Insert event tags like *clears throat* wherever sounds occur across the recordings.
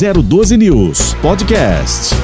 012 News Podcast.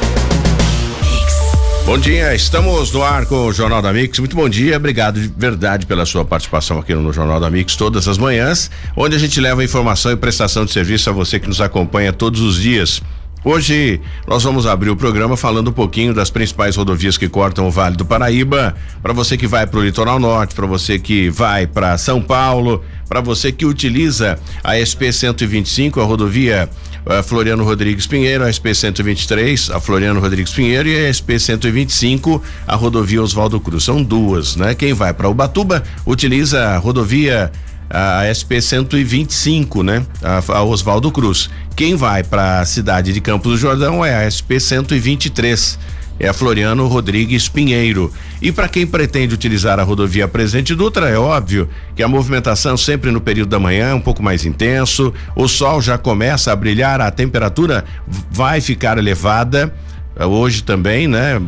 Bom dia, estamos no ar com o Jornal da Mix. Muito bom dia, obrigado de verdade pela sua participação aqui no Jornal da Mix todas as manhãs, onde a gente leva informação e prestação de serviço a você que nos acompanha todos os dias. Hoje nós vamos abrir o programa falando um pouquinho das principais rodovias que cortam o Vale do Paraíba. Para você que vai para o litoral norte, para você que vai para São Paulo, para você que utiliza a SP 125, a rodovia a Floriano Rodrigues Pinheiro, a SP 123, a Floriano Rodrigues Pinheiro e a SP 125, a rodovia Oswaldo Cruz. São duas, né? Quem vai para Ubatuba utiliza a rodovia a SP 125, né? A, a Oswaldo Cruz. Quem vai para a cidade de Campos do Jordão é a SP 123 é Floriano Rodrigues Pinheiro. E para quem pretende utilizar a rodovia Presidente Dutra, é óbvio que a movimentação sempre no período da manhã é um pouco mais intenso, o sol já começa a brilhar, a temperatura vai ficar elevada. Hoje também, né?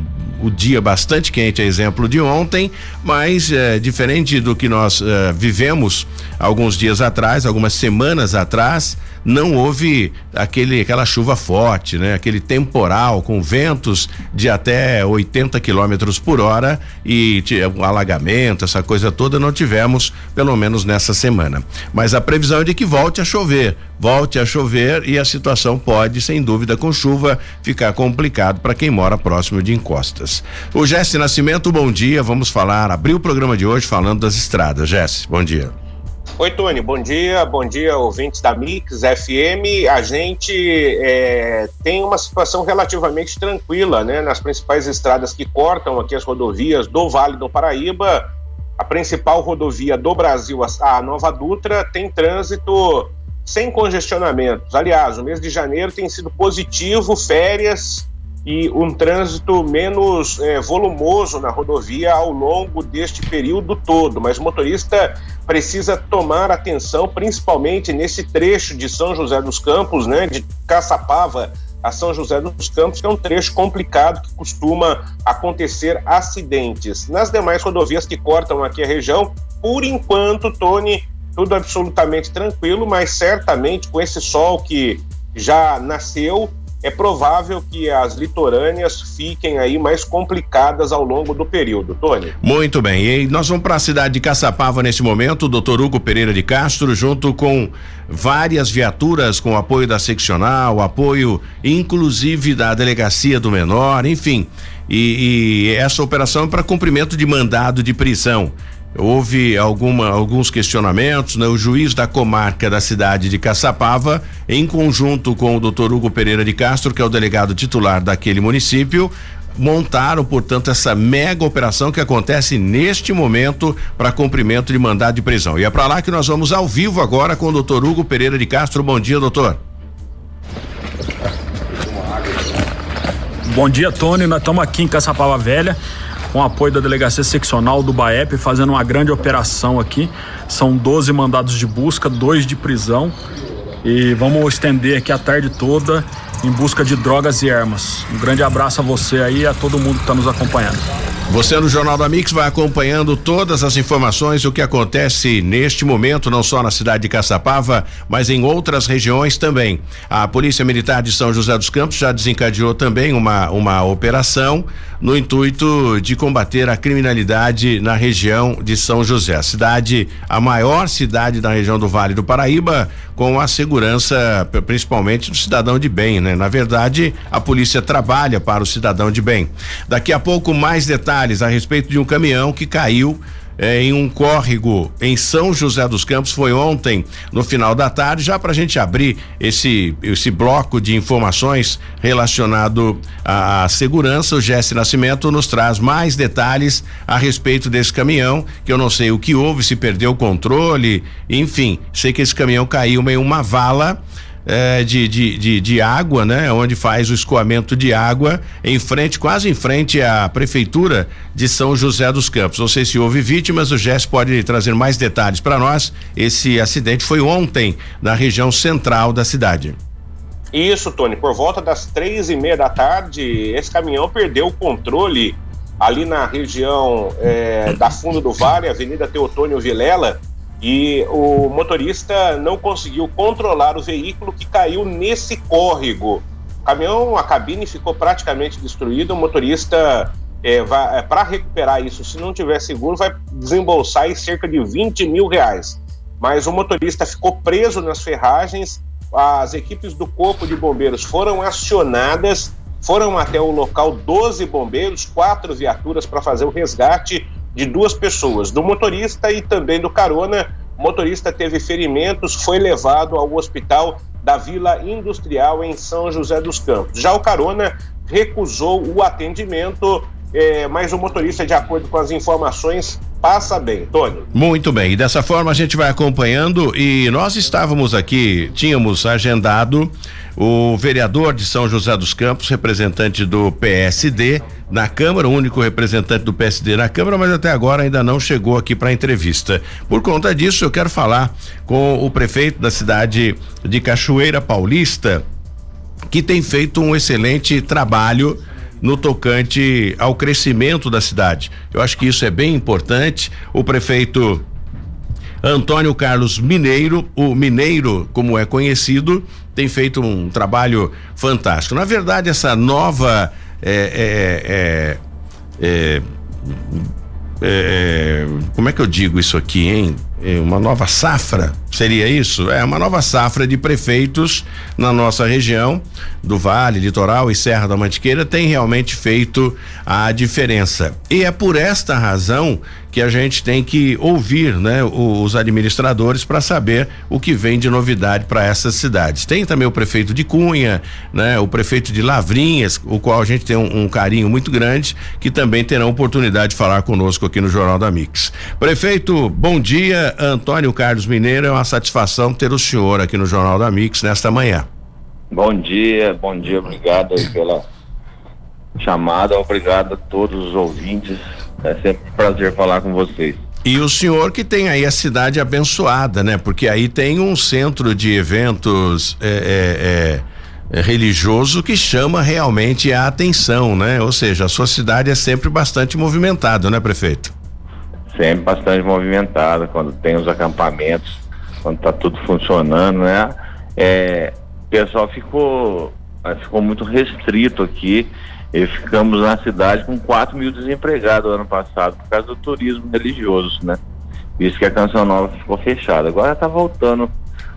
O dia bastante quente, é exemplo de ontem, mas é, diferente do que nós é, vivemos alguns dias atrás, algumas semanas atrás, não houve aquele aquela chuva forte, né? Aquele temporal com ventos de até 80 quilômetros por hora e um alagamento, essa coisa toda não tivemos, pelo menos nessa semana. Mas a previsão é de que volte a chover, volte a chover e a situação pode, sem dúvida, com chuva, ficar complicado para quem mora próximo de encostas. O Jesse Nascimento, bom dia. Vamos falar, abrir o programa de hoje falando das estradas. Jesse, bom dia. Oi, Tony, bom dia, bom dia, ouvintes da Mix FM. A gente é, tem uma situação relativamente tranquila, né, nas principais estradas que cortam aqui as rodovias do Vale do Paraíba. A principal rodovia do Brasil, a Nova Dutra, tem trânsito sem congestionamentos. Aliás, o mês de janeiro tem sido positivo, férias e um trânsito menos é, volumoso na rodovia ao longo deste período todo. Mas o motorista precisa tomar atenção, principalmente nesse trecho de São José dos Campos, né, de Caçapava a São José dos Campos, que é um trecho complicado que costuma acontecer acidentes. Nas demais rodovias que cortam aqui a região, por enquanto, Tony, tudo absolutamente tranquilo, mas certamente com esse sol que já nasceu, é provável que as litorâneas fiquem aí mais complicadas ao longo do período. Tony. Muito bem. E nós vamos para a cidade de Caçapava neste momento, o doutor Hugo Pereira de Castro, junto com várias viaturas com apoio da seccional, apoio inclusive da delegacia do menor, enfim. E, e essa operação é para cumprimento de mandado de prisão houve alguma, alguns questionamentos, né? O juiz da comarca da cidade de Caçapava, em conjunto com o doutor Hugo Pereira de Castro, que é o delegado titular daquele município, montaram, portanto, essa mega operação que acontece neste momento para cumprimento de mandado de prisão. E é para lá que nós vamos ao vivo agora com o doutor Hugo Pereira de Castro. Bom dia, doutor. Bom dia, Tony. Nós estamos aqui em Caçapava Velha com apoio da Delegacia Seccional do BAEP, fazendo uma grande operação aqui. São 12 mandados de busca, dois de prisão. E vamos estender aqui a tarde toda em busca de drogas e armas. Um grande abraço a você aí e a todo mundo que está nos acompanhando. Você no Jornal da Mix vai acompanhando todas as informações o que acontece neste momento, não só na cidade de Caçapava, mas em outras regiões também. A Polícia Militar de São José dos Campos já desencadeou também uma, uma operação no intuito de combater a criminalidade na região de São José. A cidade, a maior cidade da região do Vale do Paraíba, com a segurança principalmente do cidadão de bem, né? Na verdade, a polícia trabalha para o cidadão de bem. Daqui a pouco mais detalhes a respeito de um caminhão que caiu eh, em um córrego em São José dos Campos. Foi ontem no final da tarde. Já para a gente abrir esse esse bloco de informações relacionado à segurança o Jesse Nascimento nos traz mais detalhes a respeito desse caminhão que eu não sei o que houve se perdeu o controle enfim. Sei que esse caminhão caiu em uma vala é, de, de, de, de, água, né? Onde faz o escoamento de água em frente, quase em frente à prefeitura de São José dos Campos. Não sei se houve vítimas, o Jess pode trazer mais detalhes para nós. Esse acidente foi ontem na região central da cidade. Isso, Tony. Por volta das três e meia da tarde, esse caminhão perdeu o controle ali na região é, da Fundo do Vale, Avenida Teotônio Vilela, e o motorista não conseguiu controlar o veículo que caiu nesse córrego. O caminhão, a cabine ficou praticamente destruída, o motorista é, é, para recuperar isso, se não tiver seguro, vai desembolsar cerca de 20 mil reais. Mas o motorista ficou preso nas ferragens, as equipes do Corpo de Bombeiros foram acionadas, foram até o local 12 bombeiros, quatro viaturas para fazer o resgate de duas pessoas, do motorista e também do carona. O motorista teve ferimentos, foi levado ao hospital da Vila Industrial em São José dos Campos. Já o carona recusou o atendimento é, mas o motorista, de acordo com as informações, passa bem. Tony. Muito bem, e dessa forma a gente vai acompanhando e nós estávamos aqui, tínhamos agendado o vereador de São José dos Campos, representante do PSD na Câmara, o único representante do PSD na Câmara, mas até agora ainda não chegou aqui para entrevista. Por conta disso, eu quero falar com o prefeito da cidade de Cachoeira Paulista, que tem feito um excelente trabalho no tocante ao crescimento da cidade. Eu acho que isso é bem importante. O prefeito Antônio Carlos Mineiro, o Mineiro, como é conhecido, tem feito um trabalho fantástico. Na verdade, essa nova é, é, é, é como é que eu digo isso aqui, hein? É uma nova safra, seria isso? É uma nova safra de prefeitos na nossa região do Vale, Litoral e Serra da Mantiqueira tem realmente feito a diferença. E é por esta razão que a gente tem que ouvir, né, os administradores para saber o que vem de novidade para essas cidades. Tem também o prefeito de Cunha, né, o prefeito de Lavrinhas, o qual a gente tem um, um carinho muito grande, que também terão oportunidade de falar conosco aqui no Jornal da Mix. Prefeito, bom dia, Antônio Carlos Mineiro, é uma satisfação ter o senhor aqui no Jornal da Mix nesta manhã. Bom dia, bom dia, obrigado pela chamada, obrigado a todos os ouvintes. É sempre um prazer falar com vocês. E o senhor que tem aí a cidade abençoada, né? Porque aí tem um centro de eventos é, é, é, religioso que chama realmente a atenção, né? Ou seja, a sua cidade é sempre bastante movimentada, né, prefeito? Sempre bastante movimentada, quando tem os acampamentos, quando está tudo funcionando, né? É, o pessoal ficou, ficou muito restrito aqui e ficamos na cidade com 4 mil desempregados ano passado por causa do turismo religioso, né? Visto que a Canção Nova ficou fechada. Agora está voltando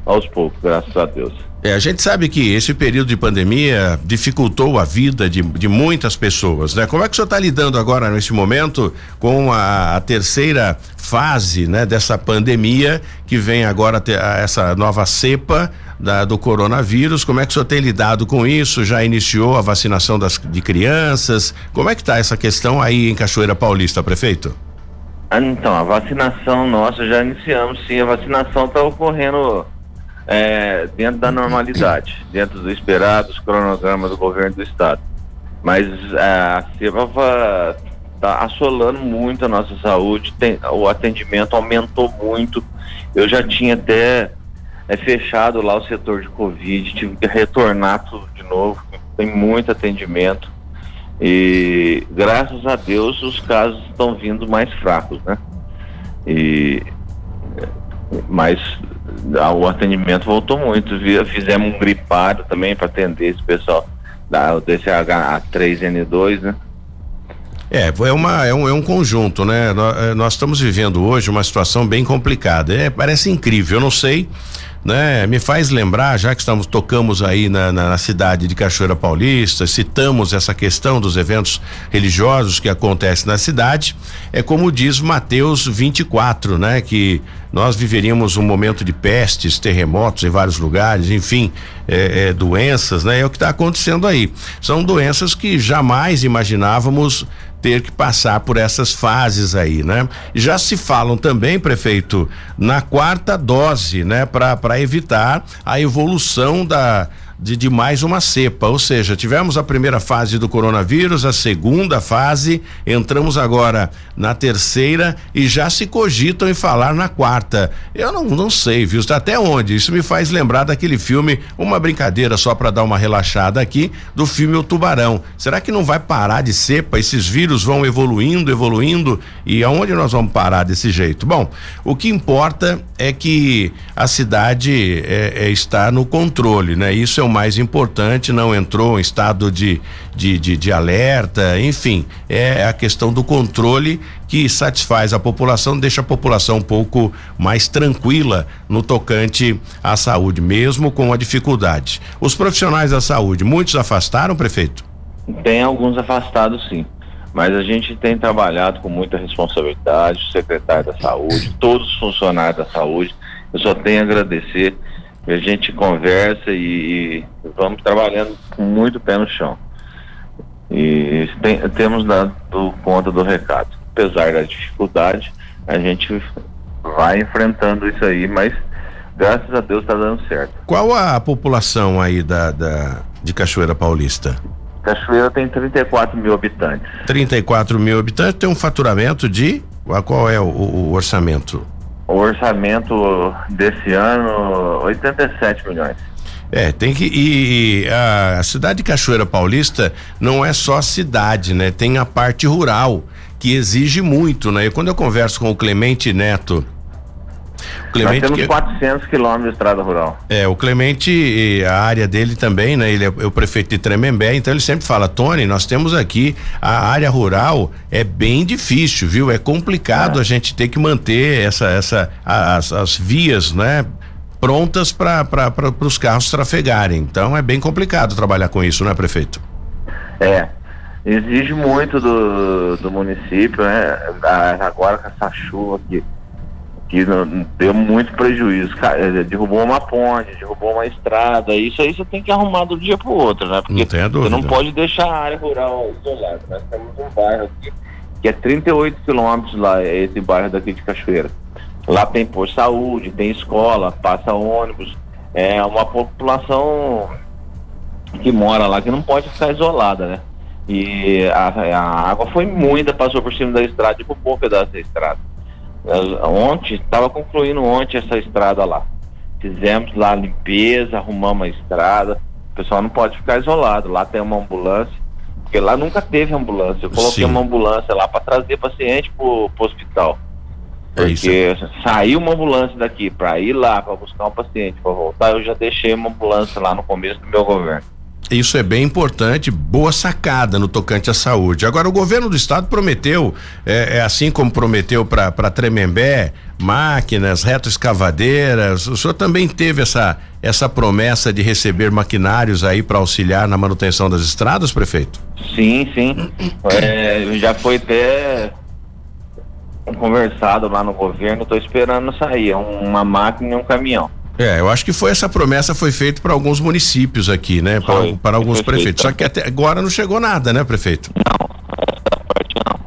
aos poucos, graças a Deus. É, a gente sabe que esse período de pandemia dificultou a vida de, de muitas pessoas, né? Como é que o senhor está lidando agora nesse momento com a, a, terceira fase, né? Dessa pandemia que vem agora essa nova cepa da, do coronavírus. Como é que o senhor tem lidado com isso? Já iniciou a vacinação das, de crianças? Como é que está essa questão aí em Cachoeira Paulista, prefeito? Ah, então, a vacinação nossa já iniciamos, sim. A vacinação está ocorrendo é, dentro da normalidade, dentro do esperado, os cronogramas do governo do estado. Mas é, a CEPA está assolando muito a nossa saúde, tem, o atendimento aumentou muito. Eu já tinha até é fechado lá o setor de Covid, tive que retornar tudo de novo, tem muito atendimento e graças a Deus os casos estão vindo mais fracos, né? E mas o atendimento voltou muito, fizemos um gripário também para atender esse pessoal da DCH3N2, né? É, é, uma, é, um, é um conjunto, né? Nós, eh, nós estamos vivendo hoje uma situação bem complicada. É, parece incrível, eu não sei né? Me faz lembrar, já que estamos tocamos aí na, na, na, cidade de Cachoeira Paulista, citamos essa questão dos eventos religiosos que acontecem na cidade, é como diz Mateus 24, né? Que nós viveríamos um momento de pestes, terremotos em vários lugares, enfim, é, é, doenças, né? É o que está acontecendo aí. São doenças que jamais imaginávamos ter que passar por essas fases aí, né? Já se falam também, prefeito, na quarta dose, né, para evitar a evolução da de, de, mais uma cepa, ou seja, tivemos a primeira fase do coronavírus, a segunda fase, entramos agora na terceira e já se cogitam em falar na quarta. Eu não, não sei, viu? Até onde? Isso me faz lembrar daquele filme, uma brincadeira só para dar uma relaxada aqui, do filme O Tubarão. Será que não vai parar de cepa? Esses vírus vão evoluindo, evoluindo e aonde nós vamos parar desse jeito? Bom, o que importa é que a cidade é, é, está no controle, né? Isso é o mais importante, não entrou em estado de, de, de, de alerta, enfim, é a questão do controle que satisfaz a população, deixa a população um pouco mais tranquila no tocante à saúde, mesmo com a dificuldade. Os profissionais da saúde, muitos afastaram, prefeito? Tem alguns afastados, sim. Mas a gente tem trabalhado com muita responsabilidade, o secretário da saúde, todos os funcionários da saúde. Eu só tenho a agradecer. A gente conversa e, e vamos trabalhando com muito pé no chão. E tem, temos dado conta do recado. Apesar da dificuldade, a gente vai enfrentando isso aí, mas graças a Deus está dando certo. Qual a população aí da, da de Cachoeira Paulista? Cachoeira tem 34 mil habitantes. 34 mil habitantes, tem um faturamento de. Qual é o, o orçamento? O orçamento desse ano, 87 milhões. É, tem que. E, a, a cidade de Cachoeira Paulista não é só cidade, né? Tem a parte rural, que exige muito, né? E quando eu converso com o Clemente Neto, Clemente, Nós temos que... 400 quilômetros de estrada rural. É, o Clemente, a área dele também, né? Ele é o prefeito de Tremembé, então ele sempre fala, Tony, nós temos aqui a área rural é bem difícil, viu? É complicado é. a gente ter que manter essa, essa, as, as vias, né? Prontas para os carros trafegarem. Então é bem complicado trabalhar com isso, né, prefeito? É, exige muito do, do município, né? Agora com essa chuva aqui que deu muito prejuízo. Cara, derrubou uma ponte, derrubou uma estrada. Isso aí você tem que arrumar do dia pro outro, né? Porque não você não pode deixar a área rural isolada. Nós temos um bairro aqui que é 38 quilômetros lá, é esse bairro daqui de Cachoeira. Lá tem posto saúde, tem escola, passa ônibus. É uma população que mora lá que não pode ficar isolada, né? E a, a água foi muita, passou por cima da estrada e pouco pedaço da estrada. Ontem, estava concluindo ontem essa estrada lá. Fizemos lá a limpeza, arrumamos a estrada. O pessoal não pode ficar isolado. Lá tem uma ambulância, porque lá nunca teve ambulância. Eu coloquei Sim. uma ambulância lá para trazer paciente pro, pro hospital. É porque é saiu uma ambulância daqui para ir lá para buscar um paciente para voltar, eu já deixei uma ambulância lá no começo do meu governo. Isso é bem importante, boa sacada no tocante à saúde. Agora, o governo do estado prometeu, é, é assim como prometeu para Tremembé, máquinas, retroescavadeiras. O senhor também teve essa, essa promessa de receber maquinários aí para auxiliar na manutenção das estradas, prefeito? Sim, sim. *clears throat* É, já foi até conversado lá no governo, estou esperando sair, uma máquina e um caminhão. É, eu acho que foi essa promessa foi feita para alguns municípios aqui, né? Para alguns prefeitos. Só que até agora não chegou nada, né, prefeito? Não, essa parte não.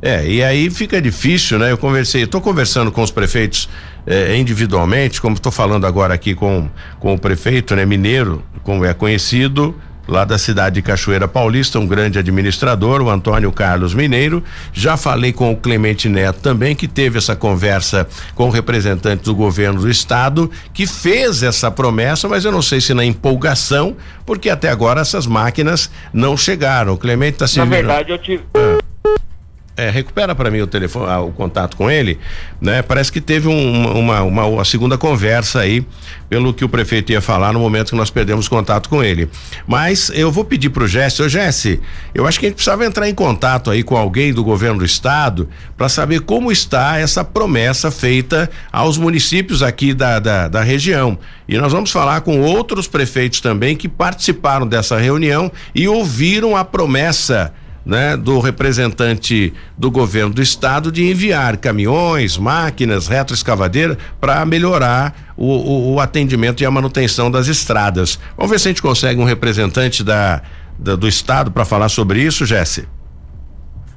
É, e aí fica difícil, né? Eu conversei, estou conversando com os prefeitos eh, individualmente, como estou falando agora aqui com, com o prefeito, né, mineiro, como é conhecido, lá da cidade de Cachoeira Paulista, um grande administrador, o Antônio Carlos Mineiro. Já falei com o Clemente Neto também, que teve essa conversa com o representante do governo do estado, que fez essa promessa, mas eu não sei se na empolgação, porque até agora essas máquinas não chegaram. O Clemente está se. Na verdade, eu tive. Ah é, recupera para mim o telefone, ah, o contato com ele, né? Parece que teve um, uma, uma, uma, segunda conversa aí, pelo que o prefeito ia falar no momento que nós perdemos contato com ele. Mas eu vou pedir pro Jesse, ô Jesse, eu acho que a gente precisava entrar em contato aí com alguém do governo do estado para saber como está essa promessa feita aos municípios aqui da, da, da região. E nós vamos falar com outros prefeitos também que participaram dessa reunião e ouviram a promessa né, do representante do governo do estado de enviar caminhões, máquinas, retroescavadeira para melhorar o, o, o, atendimento e a manutenção das estradas. Vamos ver se a gente consegue um representante da, da do estado para falar sobre isso, Jesse.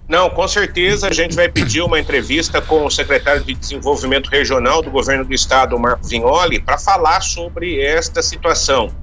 Não, com certeza a gente vai pedir uma entrevista com o secretário de Desenvolvimento Regional do Governo do Estado, Marco Vignoli, para falar sobre esta situação.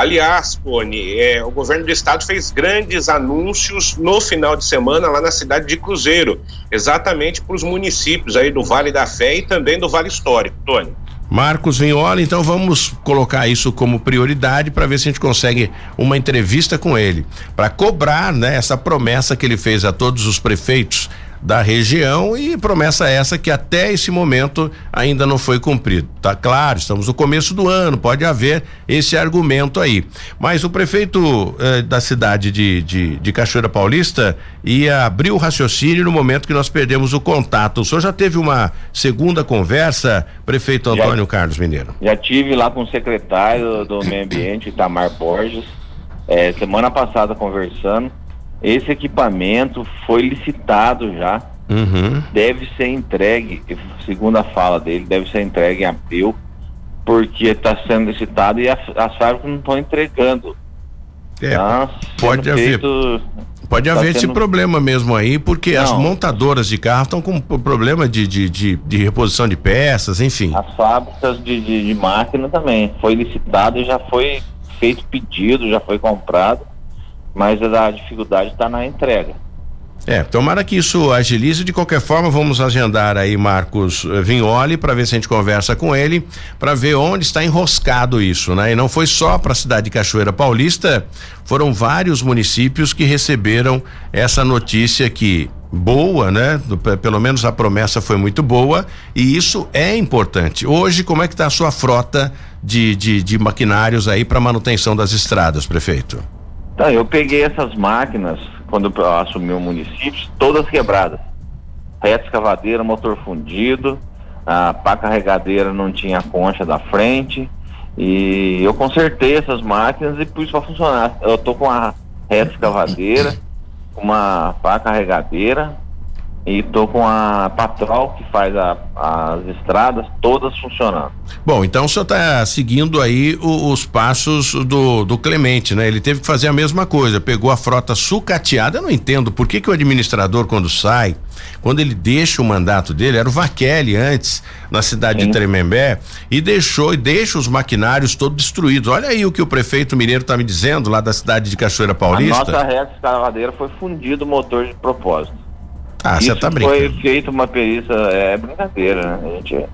Aliás, Pone, é, o governo do estado fez grandes anúncios no final de semana lá na cidade de Cruzeiro, exatamente para os municípios aí do Vale da Fé e também do Vale Histórico, Tony. Marcos Vinhola, então vamos colocar isso como prioridade para ver se a gente consegue uma entrevista com ele, para cobrar, né, essa promessa que ele fez a todos os prefeitos da região e promessa essa que até esse momento ainda não foi cumprido. Tá claro, estamos no começo do ano, pode haver esse argumento aí. Mas o prefeito eh, da cidade de, de, de, Cachoeira Paulista ia abrir o raciocínio no momento que nós perdemos o contato. O senhor já teve uma segunda conversa, prefeito Antônio já, Carlos Mineiro? Já tive lá com o secretário do Meio Ambiente, Itamar Borges, eh, semana passada conversando. Esse equipamento foi licitado já. Uhum. Deve ser entregue, segundo a fala dele, deve ser entregue em abril, porque está sendo licitado e as, as fábricas não estão entregando. É, tá pode haver. Feito, pode tá haver sendo... esse problema mesmo aí, porque não, as montadoras de carro estão com problema de, de, de, de, reposição de peças, enfim. As fábricas de, de, de máquina também. Foi licitado e já foi feito pedido, já foi comprado mas a dificuldade está na entrega. É, tomara que isso agilize. De qualquer forma, vamos agendar aí Marcos eh, Vignoli para ver se a gente conversa com ele, para ver onde está enroscado isso, né? E não foi só para a cidade de Cachoeira Paulista, foram vários municípios que receberam essa notícia que boa, né? Pelo menos a promessa foi muito boa e isso é importante. Hoje, como é que está a sua frota de, de, de maquinários aí para manutenção das estradas, prefeito? Então, eu peguei essas máquinas, quando eu assumi o município, todas quebradas. Reta escavadeira, motor fundido, a pá carregadeira não tinha concha da frente. E eu consertei essas máquinas e pus para funcionar. Eu tô com a reta escavadeira, *laughs* uma pá carregadeira, e tô com a Patrol que faz a, as estradas todas funcionando. Bom, então o senhor está seguindo aí o, os passos do, do Clemente, né? Ele teve que fazer a mesma coisa, pegou a frota sucateada. Eu não entendo por que, que o administrador, quando sai, quando ele deixa o mandato dele, era o Vaquelli antes, na cidade Sim. de Tremembé, e deixou e deixa os maquinários todos destruídos. Olha aí o que o prefeito mineiro está me dizendo lá da cidade de Cachoeira Paulista. A nossa reta escavadeira foi fundido o motor de propósito. Ah, você tá brincando. Foi feito uma perícia, é brincadeira, né? A gente.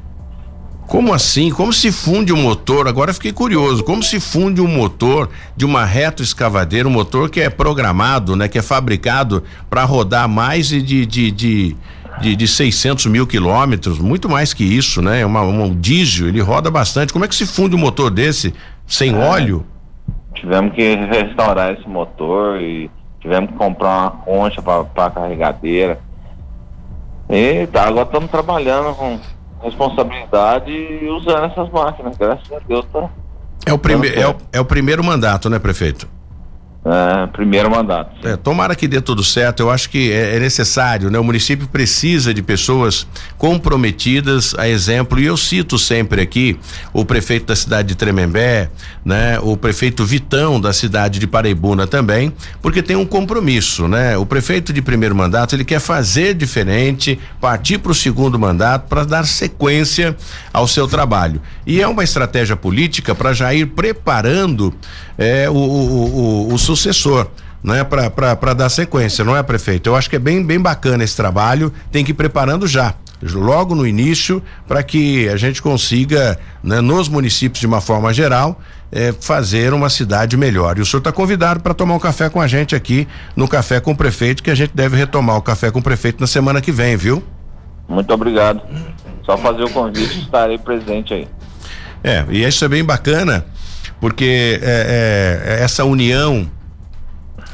Como assim? Como se funde o um motor? Agora fiquei curioso. Como se funde um motor de uma reto escavadeira, um motor que é programado, né? Que é fabricado para rodar mais de, de, de, de, de 600 mil quilômetros, muito mais que isso, né? Uma, um diesel, ele roda bastante. Como é que se funde um motor desse sem é, óleo? Tivemos que restaurar esse motor e tivemos que comprar uma concha para a carregadeira. E tá, agora estamos trabalhando com responsabilidade e usando essas máquinas, graças a Deus tá. É o, prime é, o, é o primeiro mandato, né, prefeito? É, primeiro mandato. É, tomara que dê tudo certo. Eu acho que é, é, necessário, né? O município precisa de pessoas comprometidas, a exemplo. E eu cito sempre aqui o prefeito da cidade de Tremembé, né? O prefeito Vitão da cidade de Paraibuna também, porque tem um compromisso, né? O prefeito de primeiro mandato ele quer fazer diferente, partir para o segundo mandato para dar sequência ao seu trabalho. E é uma estratégia política para já ir preparando é, o, o, o, o sucessor né, para dar sequência, não é, prefeito? Eu acho que é bem, bem bacana esse trabalho, tem que ir preparando já, logo no início, para que a gente consiga, né, nos municípios de uma forma geral, é, fazer uma cidade melhor. E o senhor está convidado para tomar um café com a gente aqui no Café com o Prefeito, que a gente deve retomar o Café com o Prefeito na semana que vem, viu? Muito obrigado. Só fazer o convite, estarei presente aí. É, e isso é bem bacana porque é, é, essa união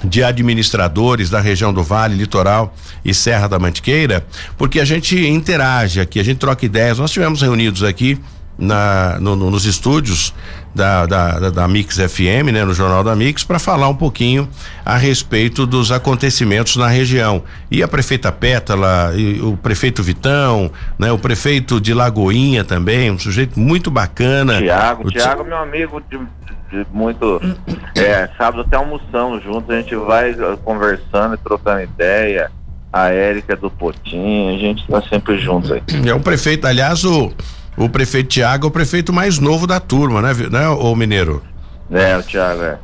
de administradores da região do Vale, Litoral e Serra da Mantiqueira, porque a gente interage aqui, a gente troca ideias. Nós tivemos reunidos aqui na, no, no, nos estúdios da, da, da, Mix FM, né, no Jornal da Mix, para falar um pouquinho a respeito dos acontecimentos na região. E a prefeita Pétala, o prefeito Vitão, né, o prefeito de Lagoinha também, um sujeito muito bacana. Tiago, Tiago, meu amigo de, de muito. É, sábado até almoçamos juntos, a gente vai conversando e trocando ideia. A Érica do Potinho, a gente está sempre juntos aí. É o prefeito, aliás, o o prefeito Tiago é o prefeito mais novo da turma, né, né, ô Mineiro? É, o Thiago, é.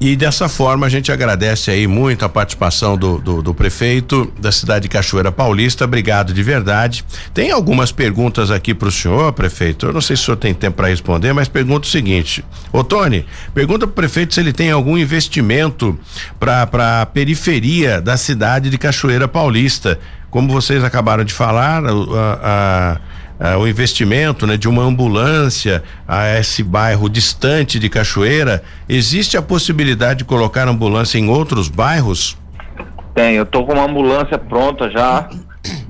E dessa forma a gente agradece aí muito a participação do, do, do, prefeito da cidade de Cachoeira Paulista. Obrigado de verdade. Tem algumas perguntas aqui para o senhor, prefeito. Eu não sei se o senhor tem tempo para responder, mas pergunta o seguinte: Ô Tony, pergunta para o prefeito se ele tem algum investimento para a periferia da cidade de Cachoeira Paulista. Como vocês acabaram de falar, a, a uh, o investimento né, de uma ambulância a esse bairro distante de Cachoeira, existe a possibilidade de colocar ambulância em outros bairros? Tem, eu tô com uma ambulância pronta já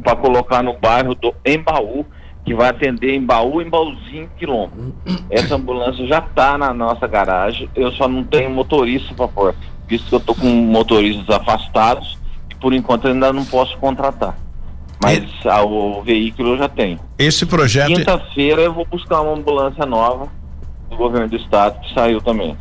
para colocar no bairro do Embaú, que vai atender Embaú e Embaúzinho quilômetro. Essa ambulância já está na nossa garagem, eu só não tenho motorista para pôr, visto que eu tô com motoristas afastados e por enquanto ainda não posso contratar. Mas a, o veículo eu já tenho. Esse projeto. É- Quinta-feira eu vou buscar uma ambulância nova do governo do estado que saiu também.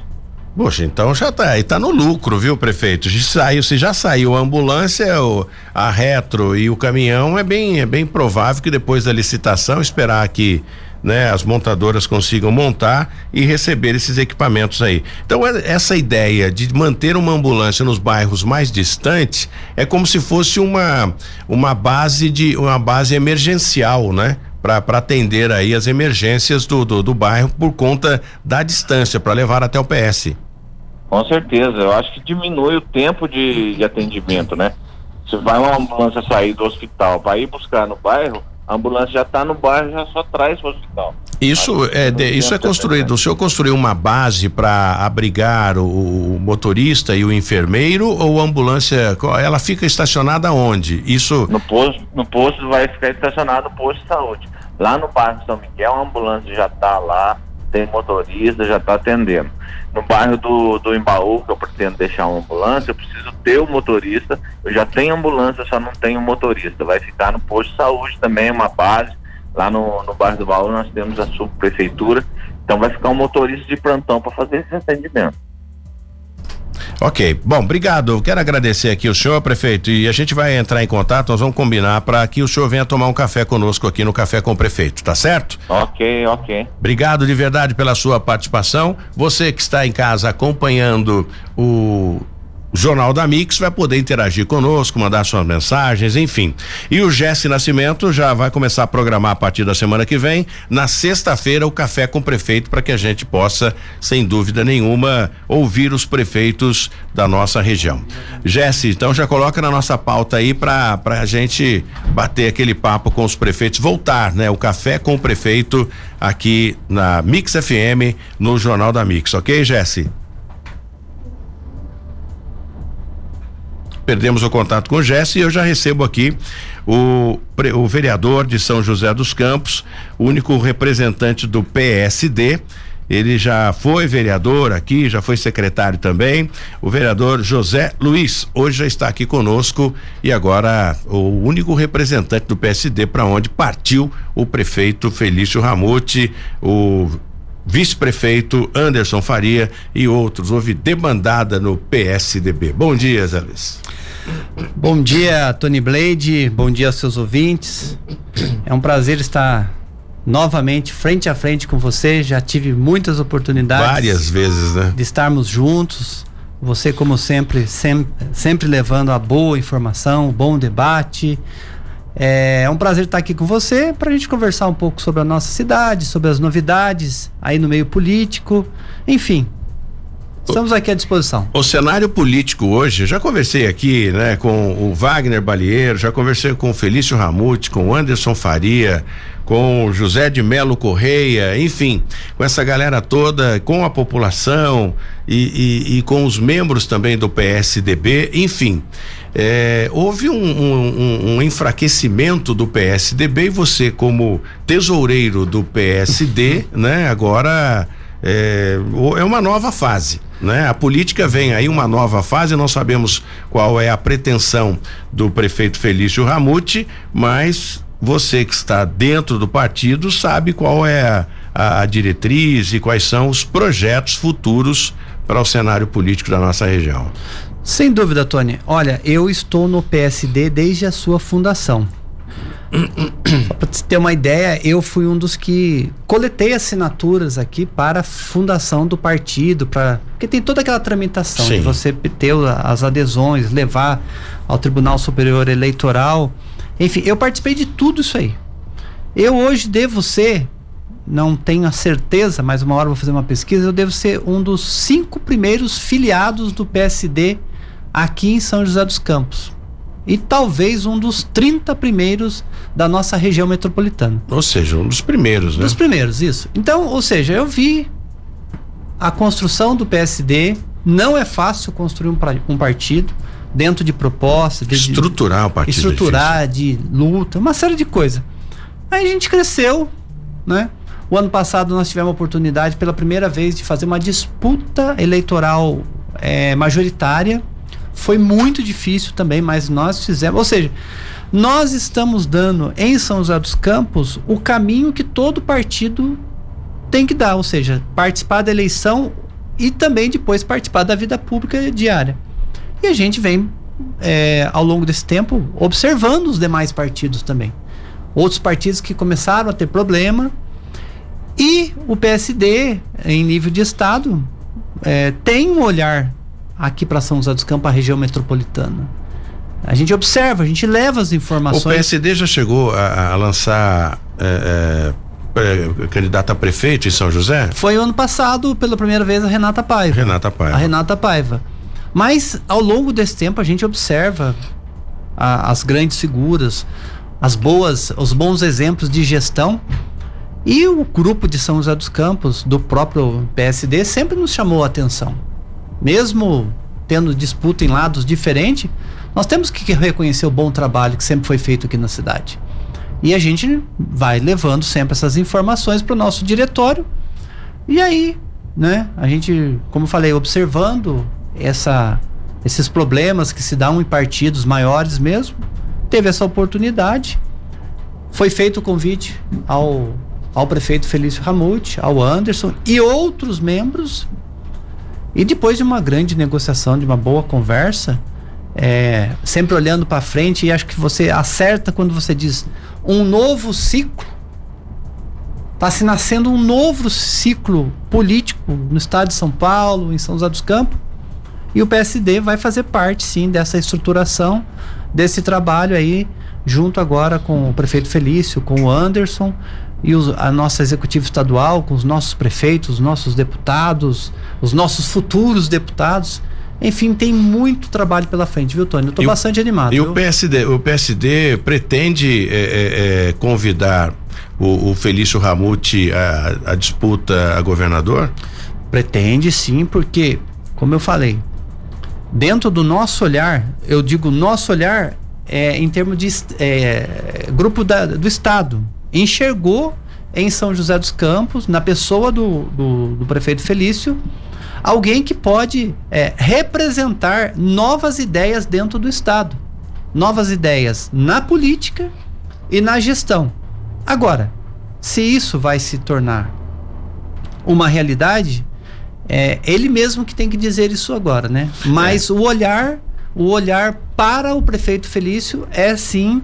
Poxa, então já tá aí, tá no lucro, viu, prefeito? Se saiu, se já saiu a ambulância, o, a retro e o caminhão, é bem, é bem provável que depois da licitação esperar que né, as montadoras consigam montar e receber esses equipamentos aí. Então é, essa ideia de manter uma ambulância nos bairros mais distantes é como se fosse uma uma base de uma base emergencial, né? Para atender aí as emergências do, do, do bairro por conta da distância para levar até o PS. Com certeza, eu acho que diminui o tempo de, de atendimento, né? Se vai uma ambulância sair do hospital para ir buscar no bairro, a ambulância já está no bairro, já só traz o hospital. Isso é, de, isso é construído. O senhor construiu uma base para abrigar o, o, motorista e o enfermeiro ou a ambulância? Ela fica estacionada onde? Isso. No posto, no posto vai ficar estacionado no posto de saúde. Lá no bairro São Miguel, a ambulância já está lá, tem motorista, já está atendendo. No bairro do, do Embaú, que eu pretendo deixar uma ambulância, eu preciso ter o um motorista. Eu já tenho ambulância, só não tenho motorista. Vai ficar no posto de saúde também, uma base. Lá no, no bairro do Baú nós temos a subprefeitura. Então vai ficar um motorista de plantão para fazer esse atendimento. Ok, bom, obrigado. Quero agradecer aqui o senhor, prefeito, e a gente vai entrar em contato, nós vamos combinar para que o senhor venha tomar um café conosco aqui no Café com o Prefeito, tá certo? Ok, ok. Obrigado de verdade pela sua participação. Você que está em casa acompanhando o Jornal da Mix vai poder interagir conosco, mandar suas mensagens, enfim. E o Jesse Nascimento já vai começar a programar a partir da semana que vem, na sexta-feira, o café com o prefeito para que a gente possa, sem dúvida nenhuma, ouvir os prefeitos da nossa região. Jesse, então já coloca na nossa pauta aí para a gente bater aquele papo com os prefeitos, voltar, né? O café com o prefeito aqui na Mix FM, no Jornal da Mix, ok, Jesse? Perdemos o contato com o Jesse e eu já recebo aqui o, o vereador de São José dos Campos, único representante do PSD. Ele já foi vereador aqui, já foi secretário também. O vereador José Luiz, hoje já está aqui conosco e agora o único representante do PSD para onde partiu o prefeito Felício Ramute, o vice-prefeito Anderson Faria e outros. Houve demandada no PSDB. Bom dia, Zé Luiz. Bom dia, Tony Blade. Bom dia aos seus ouvintes. É um prazer estar novamente frente a frente com você. Já tive muitas oportunidades. Várias vezes, né? De estarmos juntos. Você, como sempre, sempre, sempre levando a boa informação, bom debate, é um prazer estar aqui com você para a gente conversar um pouco sobre a nossa cidade, sobre as novidades aí no meio político, enfim. Estamos aqui à disposição. O cenário político hoje, já conversei aqui, né, com o Wagner Balieiro, já conversei com o Felício Ramute, com o Anderson Faria, com o José de Melo Correia, enfim, com essa galera toda, com a população e, e, e com os membros também do PSDB, enfim. É, houve um, um, um, enfraquecimento do PSDB e você, como tesoureiro do PSD, né, agora é, é uma nova fase. Né? A política vem aí uma nova fase, não sabemos qual é a pretensão do prefeito Felício Ramute, mas você que está dentro do partido sabe qual é a, a diretriz e quais são os projetos futuros para o cenário político da nossa região. Sem dúvida, Tony. Olha, eu estou no PSD desde a sua fundação. Só para ter uma ideia, eu fui um dos que coletei assinaturas aqui para a fundação do partido, para porque tem toda aquela tramitação Sim. de você ter as adesões, levar ao Tribunal Superior Eleitoral. Enfim, eu participei de tudo isso aí. Eu hoje devo ser, não tenho a certeza, mas uma hora vou fazer uma pesquisa, eu devo ser um dos cinco primeiros filiados do PSD aqui em São José dos Campos. E talvez um dos 30 primeiros da nossa região metropolitana. Ou seja, um dos primeiros, né? Dos primeiros, isso. Então, ou seja, eu vi a construção do PSD. Não é fácil construir um, pra- um partido dentro de propostas, de, Estruturar o partido. é estruturar, de luta, uma série de coisas. Aí a gente cresceu, né? O ano passado nós tivemos a oportunidade pela primeira vez de fazer uma disputa eleitoral eh, majoritária. Foi muito difícil também, mas nós fizemos. Ou seja, nós estamos dando em São José dos Campos o caminho que todo partido tem que dar, ou seja, participar da eleição e também depois participar da vida pública diária. E a gente vem, é, ao longo desse tempo, observando os demais partidos também. Outros partidos que começaram a ter problema. E o PSD, em nível de Estado, é, tem um olhar aqui para São José dos Campos, a região metropolitana. A gente observa, a gente leva as O informações. PSD já chegou a, a lançar é, é, é, candidato a prefeito em São José? Foi o ano passado, pela primeira vez, a Renata Paiva. Renata Paiva. A Renata Paiva. Mas ao longo desse tempo a gente observa a- as grandes figuras, as boas, os bons exemplos de gestão. E o grupo de São José dos Campos, do próprio PSD, sempre nos chamou a atenção. Mesmo tendo disputa em lados diferentes, nós temos que reconhecer o bom trabalho que sempre foi feito aqui na cidade. E a gente vai levando sempre essas informações para o nosso diretório. E aí, né, a gente, como falei, observando essa, esses problemas que se dão em partidos maiores mesmo, teve essa oportunidade. Foi feito o convite ao, ao prefeito Felício Ramute, ao Anderson e outros membros. E depois de uma grande negociação, de uma boa conversa, é, sempre olhando para frente, e acho que você acerta quando você diz um novo ciclo. Está se nascendo um novo ciclo político no estado de São Paulo, em São José dos Campos. E o PSD vai fazer parte, sim, dessa estruturação, desse trabalho aí, junto agora com o prefeito Felício, com o Anderson e os- a nossa executiva estadual, com os nossos prefeitos, os nossos deputados, os nossos futuros deputados. Enfim, tem muito trabalho pela frente, viu, Tony? Eu estou bastante animado. E viu? o PSD, o PSD pretende é, é, é, convidar o, o Felício Ramute a, a disputa a governador? Pretende sim, porque, como eu falei, dentro do nosso olhar, eu digo nosso olhar é, em termos de é, grupo da- do Estado, enxergou em São José dos Campos, na pessoa do, do, do prefeito Felício, alguém que pode é, representar novas ideias dentro do Estado. Novas ideias na política e na gestão. Agora, se isso vai se tornar uma realidade, é ele mesmo que tem que dizer isso agora, né? Mas o olhar, o olhar para o prefeito Felício é sim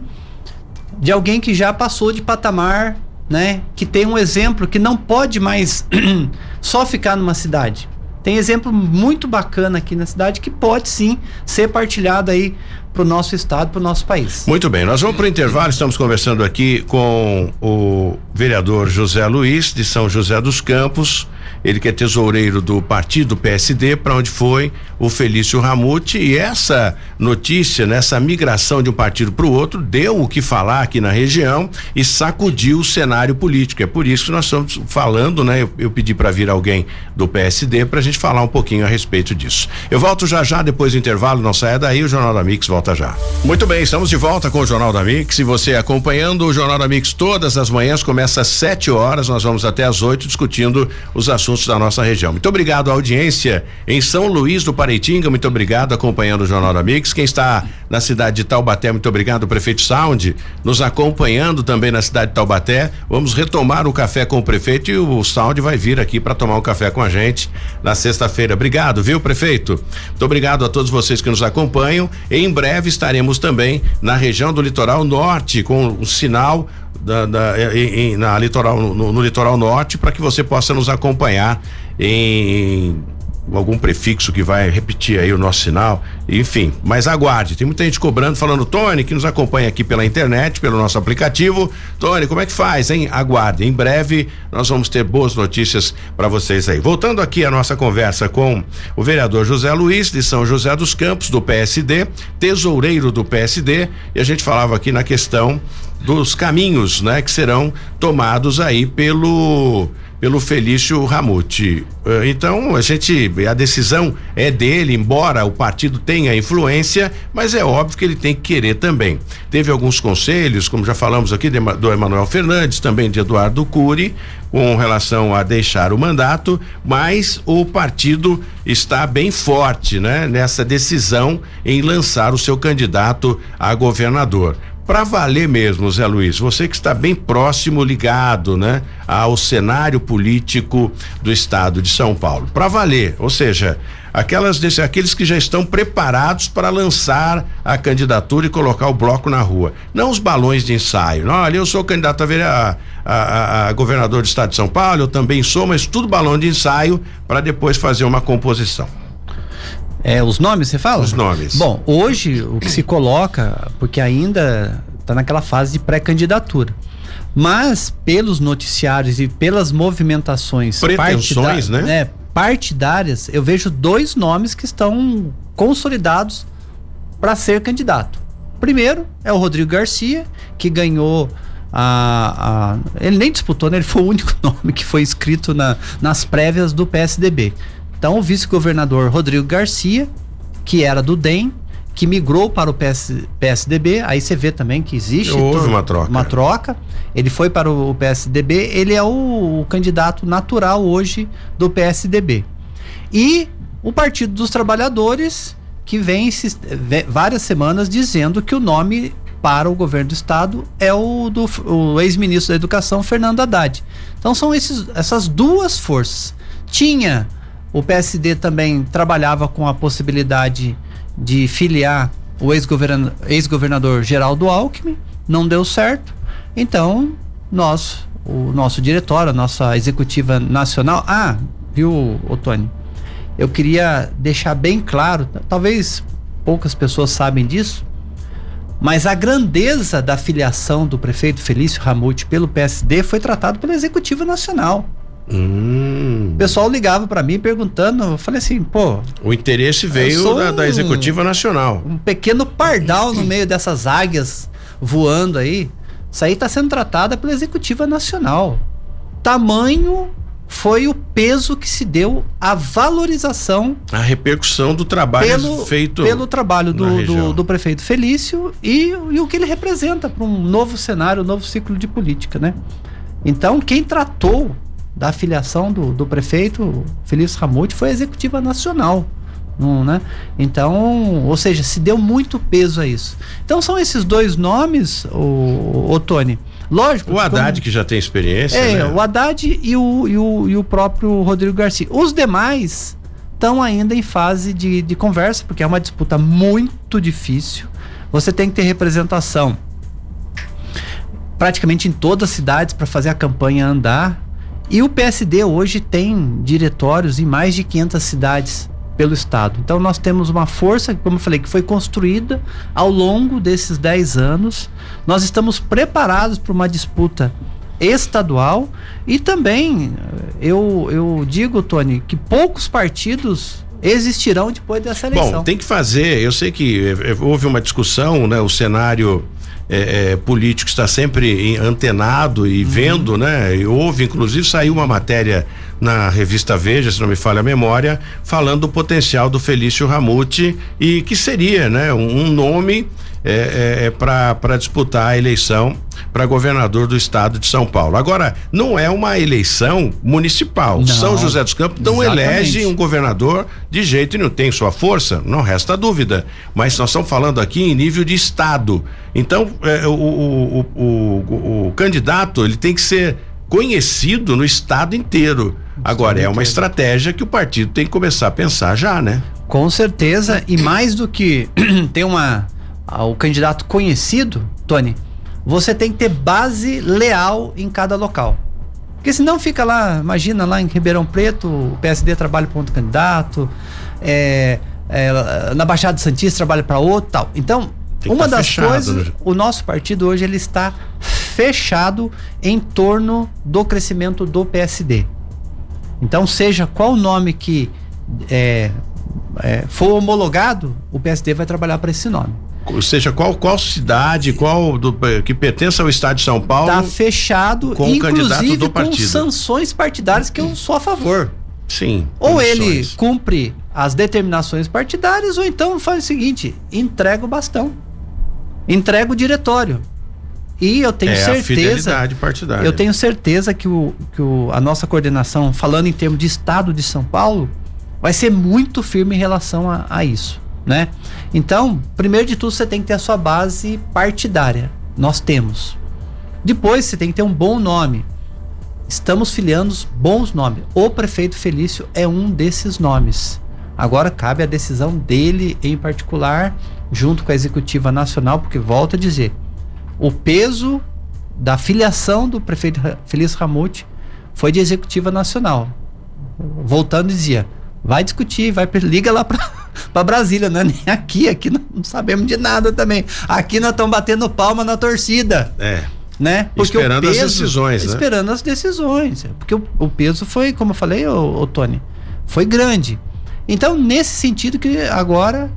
de alguém que já passou de patamar, né? Que tem um exemplo que não pode mais *clears throat* só ficar numa cidade. Tem exemplo muito bacana aqui na cidade que pode sim ser partilhado aí para o nosso estado, para o nosso país. Muito bem, nós vamos para o intervalo. Estamos conversando aqui com o vereador José Luiz, de São José dos Campos. Ele que é tesoureiro do partido PSD, para onde foi o Felício Ramute. E essa notícia, nessa migração de um partido para o outro, deu o que falar aqui na região e sacudiu o cenário político. É por isso que nós estamos falando, né? Eu, eu pedi para vir alguém do PSD para a gente falar um pouquinho a respeito disso. Eu volto já já, depois do intervalo, não saia daí, o Jornal da Mix volta já. Muito bem, estamos de volta com o Jornal da Mix e você acompanhando o Jornal da Mix todas as manhãs, começa às 7 horas, nós vamos até às 8 discutindo os assuntos assuntos da nossa região. Muito obrigado à audiência em São Luís do Pareitinga, muito obrigado acompanhando o Jornal da Mix. Quem está na cidade de Taubaté, muito obrigado, prefeito Sound, nos acompanhando também na cidade de Taubaté. Vamos retomar o café com o prefeito e o Sound vai vir aqui para tomar um café com a gente na sexta-feira. Obrigado, viu, prefeito? Muito obrigado a todos vocês que nos acompanham. Em breve estaremos também na região do litoral norte com um sinal da, da em, em, na litoral no, no litoral norte para que você possa nos acompanhar em algum prefixo que vai repetir aí o nosso sinal, enfim, mas aguarde, tem muita gente cobrando, falando, Tony, que nos acompanha aqui pela internet, pelo nosso aplicativo, Tony, como é que faz, hein? Aguarde, em breve nós vamos ter boas notícias para vocês aí. Voltando aqui a nossa conversa com o vereador José Luiz, de São José dos Campos, do PSD, tesoureiro do PSD, e a gente falava aqui na questão dos caminhos, né, que serão tomados aí pelo pelo Felício Ramute. Eh, então, a gente, a decisão é dele, embora o partido tenha influência, mas é óbvio que ele tem que querer também. Teve alguns conselhos, como já falamos aqui, do Emanuel Fernandes, também de Eduardo Cury, com relação a deixar o mandato, mas o partido está bem forte, né, nessa decisão em lançar o seu candidato a governador para valer mesmo, Zé Luiz, você que está bem próximo, ligado, né, ao cenário político do estado de São Paulo. Para valer, ou seja, aquelas aqueles que já estão preparados para lançar a candidatura e colocar o bloco na rua. Não os balões de ensaio. Olha, eu sou candidato a, a, a, a governador do estado de São Paulo, eu também sou, mas tudo balão de ensaio para depois fazer uma composição. É, os nomes você fala? Os nomes. Bom, hoje o que se coloca, porque ainda está naquela fase de pré-candidatura. Mas pelos noticiários e pelas movimentações Pretensões, né? né? partidárias, eu vejo dois nomes que estão consolidados para ser candidato. Primeiro é o Rodrigo Garcia, que ganhou a, a, ele nem disputou, né? Ele foi o único *laughs* nome que foi escrito na, nas prévias do PSDB. Então, o vice-governador Rodrigo Garcia, que era do DEM, que migrou para o PS, PSDB, aí você vê também que existe Houve uma troca. Uma troca. Ele foi para o PSDB, ele é o, o candidato natural hoje do PSDB. E o Partido dos Trabalhadores, que vem várias semanas dizendo que o nome para o governo do estado é o do ex-ministro da Educação, Fernando Haddad. Então são esses, essas duas forças. Tinha o PSD também trabalhava com a possibilidade de filiar o ex-governador ex Geraldo Alckmin, não deu certo. Então, nós, o nosso diretório, a nossa executiva nacional. Ah, viu, Otônio? Eu queria deixar bem claro, talvez poucas pessoas sabem disso, mas a grandeza da filiação do prefeito Felício Ramute pelo PSD foi tratado pela executiva nacional. Hum. O pessoal ligava para mim perguntando, eu falei assim, pô. O interesse veio da, da, Executiva Nacional. Um pequeno pardal no meio dessas águias voando aí. Isso aí está sendo tratada pela Executiva Nacional. Tamanho foi o peso que se deu à valorização. A repercussão do trabalho pelo, feito. Pelo trabalho do, do, do, prefeito Felício e, e o que ele representa para um novo cenário, um novo ciclo de política, né? Então, quem tratou da filiação do, do prefeito Felício Ramute foi a executiva nacional. Não, né? Então, ou seja, se deu muito peso a isso. Então são esses dois nomes, o, o Tony. Lógico. O Haddad, como, que já tem experiência. É, né? o Haddad e o, e, o, e o próprio Rodrigo Garcia. Os demais estão ainda em fase de, de conversa, porque é uma disputa muito difícil. Você tem que ter representação praticamente em todas as cidades para fazer a campanha andar. E o PSD hoje tem diretórios em mais de 500 cidades pelo estado. Então nós temos uma força, como eu falei, que foi construída ao longo desses 10 anos. Nós estamos preparados para uma disputa estadual e também eu, eu digo, Tony, que poucos partidos existirão depois dessa eleição. Bom, tem que fazer, eu sei que eh, houve uma discussão, né, o cenário é, é, político está sempre antenado e uhum. vendo, né? E houve, inclusive, saiu uma matéria na revista Veja, se não me falha a memória, falando do potencial do Felício Ramute e que seria, né, um, um nome é, é, é para disputar a eleição para governador do estado de São Paulo. Agora, não é uma eleição municipal. Não, São José dos Campos não exatamente. elege um governador de jeito nenhum. Tem sua força? Não resta dúvida. Mas nós estamos falando aqui em nível de estado. Então, é, o, o, o, o, o candidato ele tem que ser conhecido no estado inteiro. Agora, é uma estratégia que o partido tem que começar a pensar já, né? Com certeza, e mais do que *clears throat* ter uma o candidato conhecido, Tony, você tem que ter base leal em cada local. Porque senão fica lá, imagina lá em Ribeirão Preto, o PSD trabalha para outro candidato, é, é, na Baixada Santista trabalha para outro tal. Então, uma tá das fechado, coisas, né? o nosso partido hoje ele está fechado em torno do crescimento do PSD. Então, seja qual nome que é, é, for homologado, o PSD vai trabalhar para esse nome ou seja, qual, qual cidade, qual do, que pertence ao estado de São Paulo. Está fechado, com o candidato do partido. com sanções partidárias que eu sou a favor. Sim. Ou ele cumpre as determinações partidárias, ou então faz o seguinte: entrega o bastão. Entrega o diretório. E eu tenho é certeza. A partidária. Eu tenho certeza que, o, que o, a nossa coordenação, falando em termos de estado de São Paulo, vai ser muito firme em relação a, a isso né? Então, primeiro de tudo, você tem que ter a sua base partidária. Nós temos. Depois, você tem que ter um bom nome. Estamos filiando bons nomes. O prefeito Felício é um desses nomes. Agora cabe a decisão dele em particular, junto com a executiva nacional, porque volto a dizer, o peso da filiação do prefeito Felício Ramute foi de executiva nacional. Voltando dizia, vai discutir, vai liga lá para *laughs* para Brasília, não é nem aqui, aqui não, não, sabemos de nada também. Aqui nós estamos batendo palma na torcida. É. Né? Porque esperando peso, as decisões, né? Esperando as decisões. Porque o, o peso foi, como eu falei, o, o Tony, foi grande. Então, nesse sentido que agora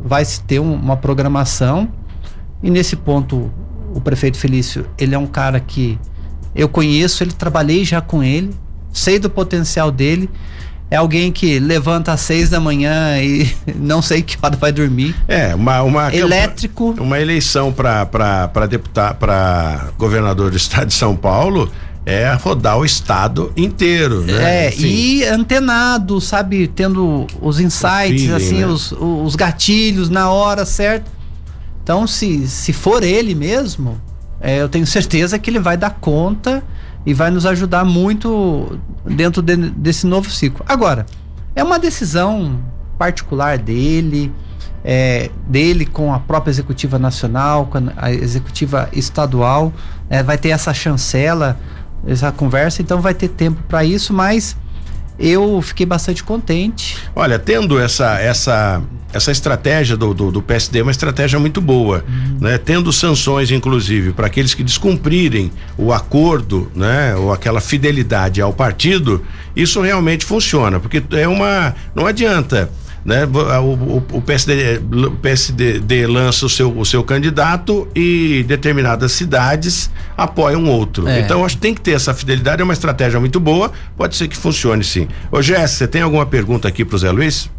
vai se ter um, uma programação e nesse ponto o prefeito Felício, ele é um cara que eu conheço, ele trabalhei já com ele, sei do potencial dele é alguém que levanta às seis da manhã *laughs* e não sei que hora vai dormir. É, uma. uma Elétrico. Uma eleição para deputado, para governador do estado de São Paulo é rodar o estado inteiro, né? É, Enfim. e antenado, sabe, tendo os insights, feeling, assim, né? os, os gatilhos na hora certa. Então, se, se for ele mesmo, é, eu tenho certeza que ele vai dar conta e vai nos ajudar muito dentro de, desse novo ciclo. Agora, é uma decisão particular dele, é, dele com a própria executiva nacional, com a executiva estadual, é, vai ter essa chancela, essa conversa, então vai ter tempo para isso, mas eu fiquei bastante contente. Olha, tendo essa essa essa estratégia do, do, do PSD é uma estratégia muito boa, uhum. né? Tendo sanções, inclusive, para aqueles que descumprirem o acordo, né? Ou aquela fidelidade ao partido, isso realmente funciona, porque é uma, não adianta né? O, o, o PSD, o PSD lança o seu, o seu candidato e determinadas cidades apoiam outro. É. Então acho que tem que ter essa fidelidade, é uma estratégia muito boa, pode ser que funcione sim. Ô Jéssica, você tem alguma pergunta aqui pro Zé Luiz?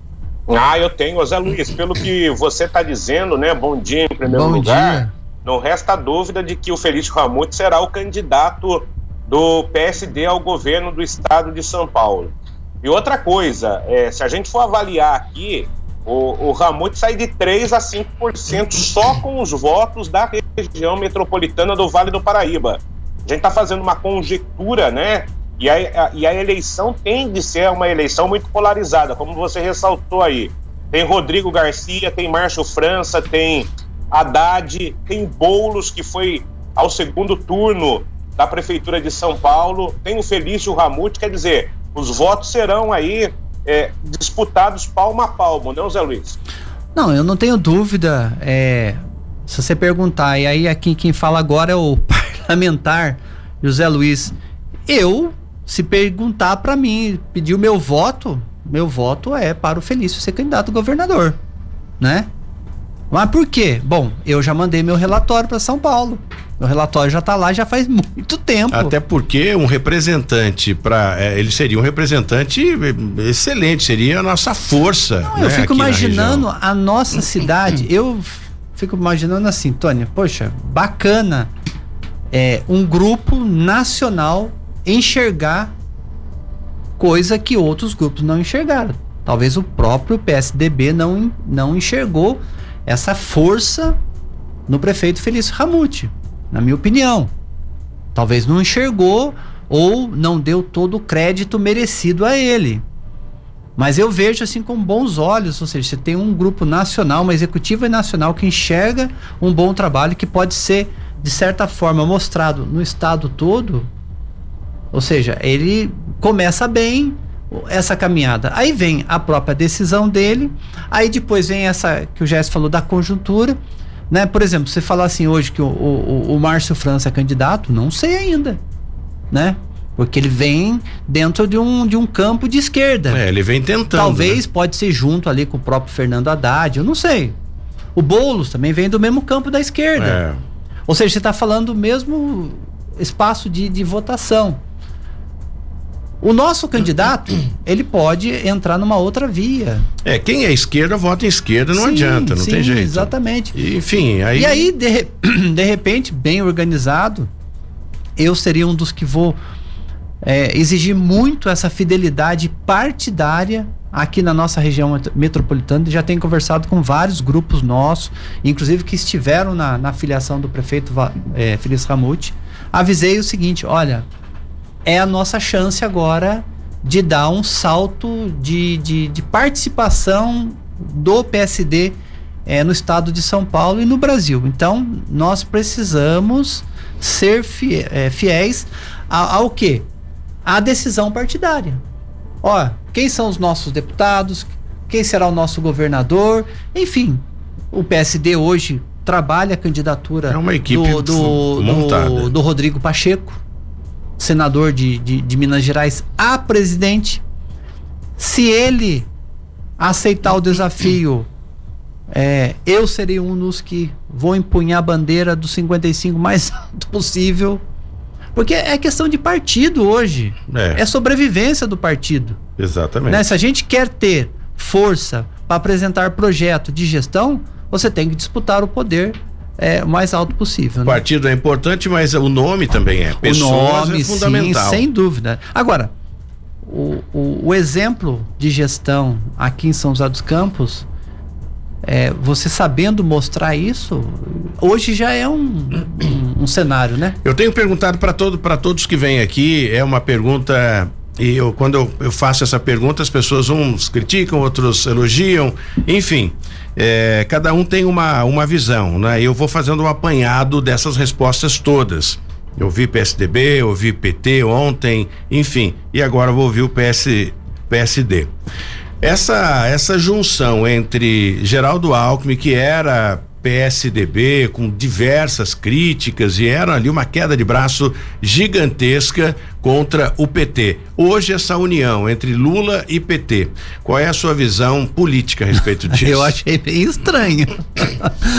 Ah, eu tenho, Zé Luiz, pelo que você está dizendo, né? Bom dia em primeiro Bom lugar. Dia. Não resta dúvida de que o Felício Ramute será o candidato do PSD ao governo do estado de São Paulo. E outra coisa, é, se a gente for avaliar aqui, o, o Ramute sai de 3 a 5% só com os votos da região metropolitana do Vale do Paraíba. A gente está fazendo uma conjectura, né? E a, a, e a eleição tem de ser uma eleição muito polarizada, como você ressaltou aí. Tem Rodrigo Garcia, tem Márcio França, tem Haddad, tem Boulos, que foi ao segundo turno da Prefeitura de São Paulo, tem o Felício Ramute, quer dizer, os votos serão aí é, disputados palmo a palmo, não, Zé Luiz? Não, eu não tenho dúvida. É, se você perguntar, e aí aqui quem fala agora é o *laughs* parlamentar José Luiz. Eu, se perguntar para mim, pedir o meu voto, meu voto é para o Felício ser candidato a governador, né? Mas por quê? Bom, eu já mandei meu relatório para São Paulo. Meu relatório já está lá já faz *laughs* muito tempo. Até porque um representante para é, ele seria um representante excelente, seria a nossa força. Não, né, eu fico imaginando a nossa cidade. Eu fico imaginando assim, Tônia, poxa, bacana é, um grupo nacional enxergar coisa que outros grupos não enxergaram. Talvez o próprio PSDB não, não enxergou essa força no prefeito Felício Ramute, na minha opinião. Talvez não enxergou ou não deu todo o crédito merecido a ele. Mas eu vejo assim com bons olhos, ou seja, você tem um grupo nacional, uma executiva nacional que enxerga um bom trabalho que pode ser, de certa forma, mostrado no estado todo. Ou seja, ele começa bem, essa caminhada. Aí vem a própria decisão dele, aí depois vem essa que o Jéssica falou da conjuntura. Né? Por exemplo, você falar assim hoje que o, o, o Márcio França é candidato, não sei ainda. Né? Porque ele vem dentro de um, de um campo de esquerda. É, ele vem tentando. Talvez né? pode ser junto ali com o próprio Fernando Haddad, eu não sei. O Boulos também vem do mesmo campo da esquerda. É. Ou seja, você está falando do mesmo espaço de, de votação. O nosso candidato, *clears throat* ele pode entrar numa outra via. É, quem é esquerda vota em esquerda, não sim, adianta, não sim, tem jeito. Exatamente. E, enfim, aí. E aí, de, *clears throat* de repente, bem organizado, eu seria um dos que vou é, exigir muito essa fidelidade partidária aqui na nossa região metropolitana. Já tenho conversado com vários grupos nossos, inclusive que estiveram na, na filiação do prefeito é, Feliz Ramute. Avisei o seguinte: olha, é a nossa chance agora de dar um salto de, de, de participação do PSD é, no estado de São Paulo e no Brasil. Então, nós precisamos ser é, fiéis ao, ao quê? À decisão partidária. Ó, quem são os nossos deputados? Quem será o nosso governador? Enfim, o PSD hoje trabalha a candidatura é uma equipe do, do, do, do Rodrigo Pacheco senador de, de, de Minas Gerais, a presidente. Se ele aceitar o desafio, é, eu serei um dos que vou empunhar a bandeira dos 55 mais alto possível. Porque é questão de partido hoje. É, é sobrevivência do partido. Exatamente. Né? Se a gente quer ter força para apresentar projeto de gestão, você tem que disputar o poder é, o mais alto possível. O né? partido é importante, mas o nome também é. Pessoas o nome, é fundamental. Sim, sem dúvida. Agora, o, o, o, exemplo de gestão aqui em São José dos Campos, é, você sabendo mostrar isso, hoje já é um, um, um cenário, né? Eu tenho perguntado para todo, todos que vêm aqui, é uma pergunta e eu, quando eu, eu, faço essa pergunta, as pessoas uns criticam, outros elogiam, enfim. É, cada um tem uma, uma visão, né? Eu vou fazendo um apanhado dessas respostas todas. Eu vi PSDB, eu vi PT ontem, enfim, e agora vou ouvir o PS, PSD. Essa, essa junção entre Geraldo Alckmin, que era PSDB com diversas críticas e era ali uma queda de braço gigantesca contra o PT. Hoje essa união entre Lula e PT, qual é a sua visão política a respeito *laughs* disso? Eu achei bem estranho.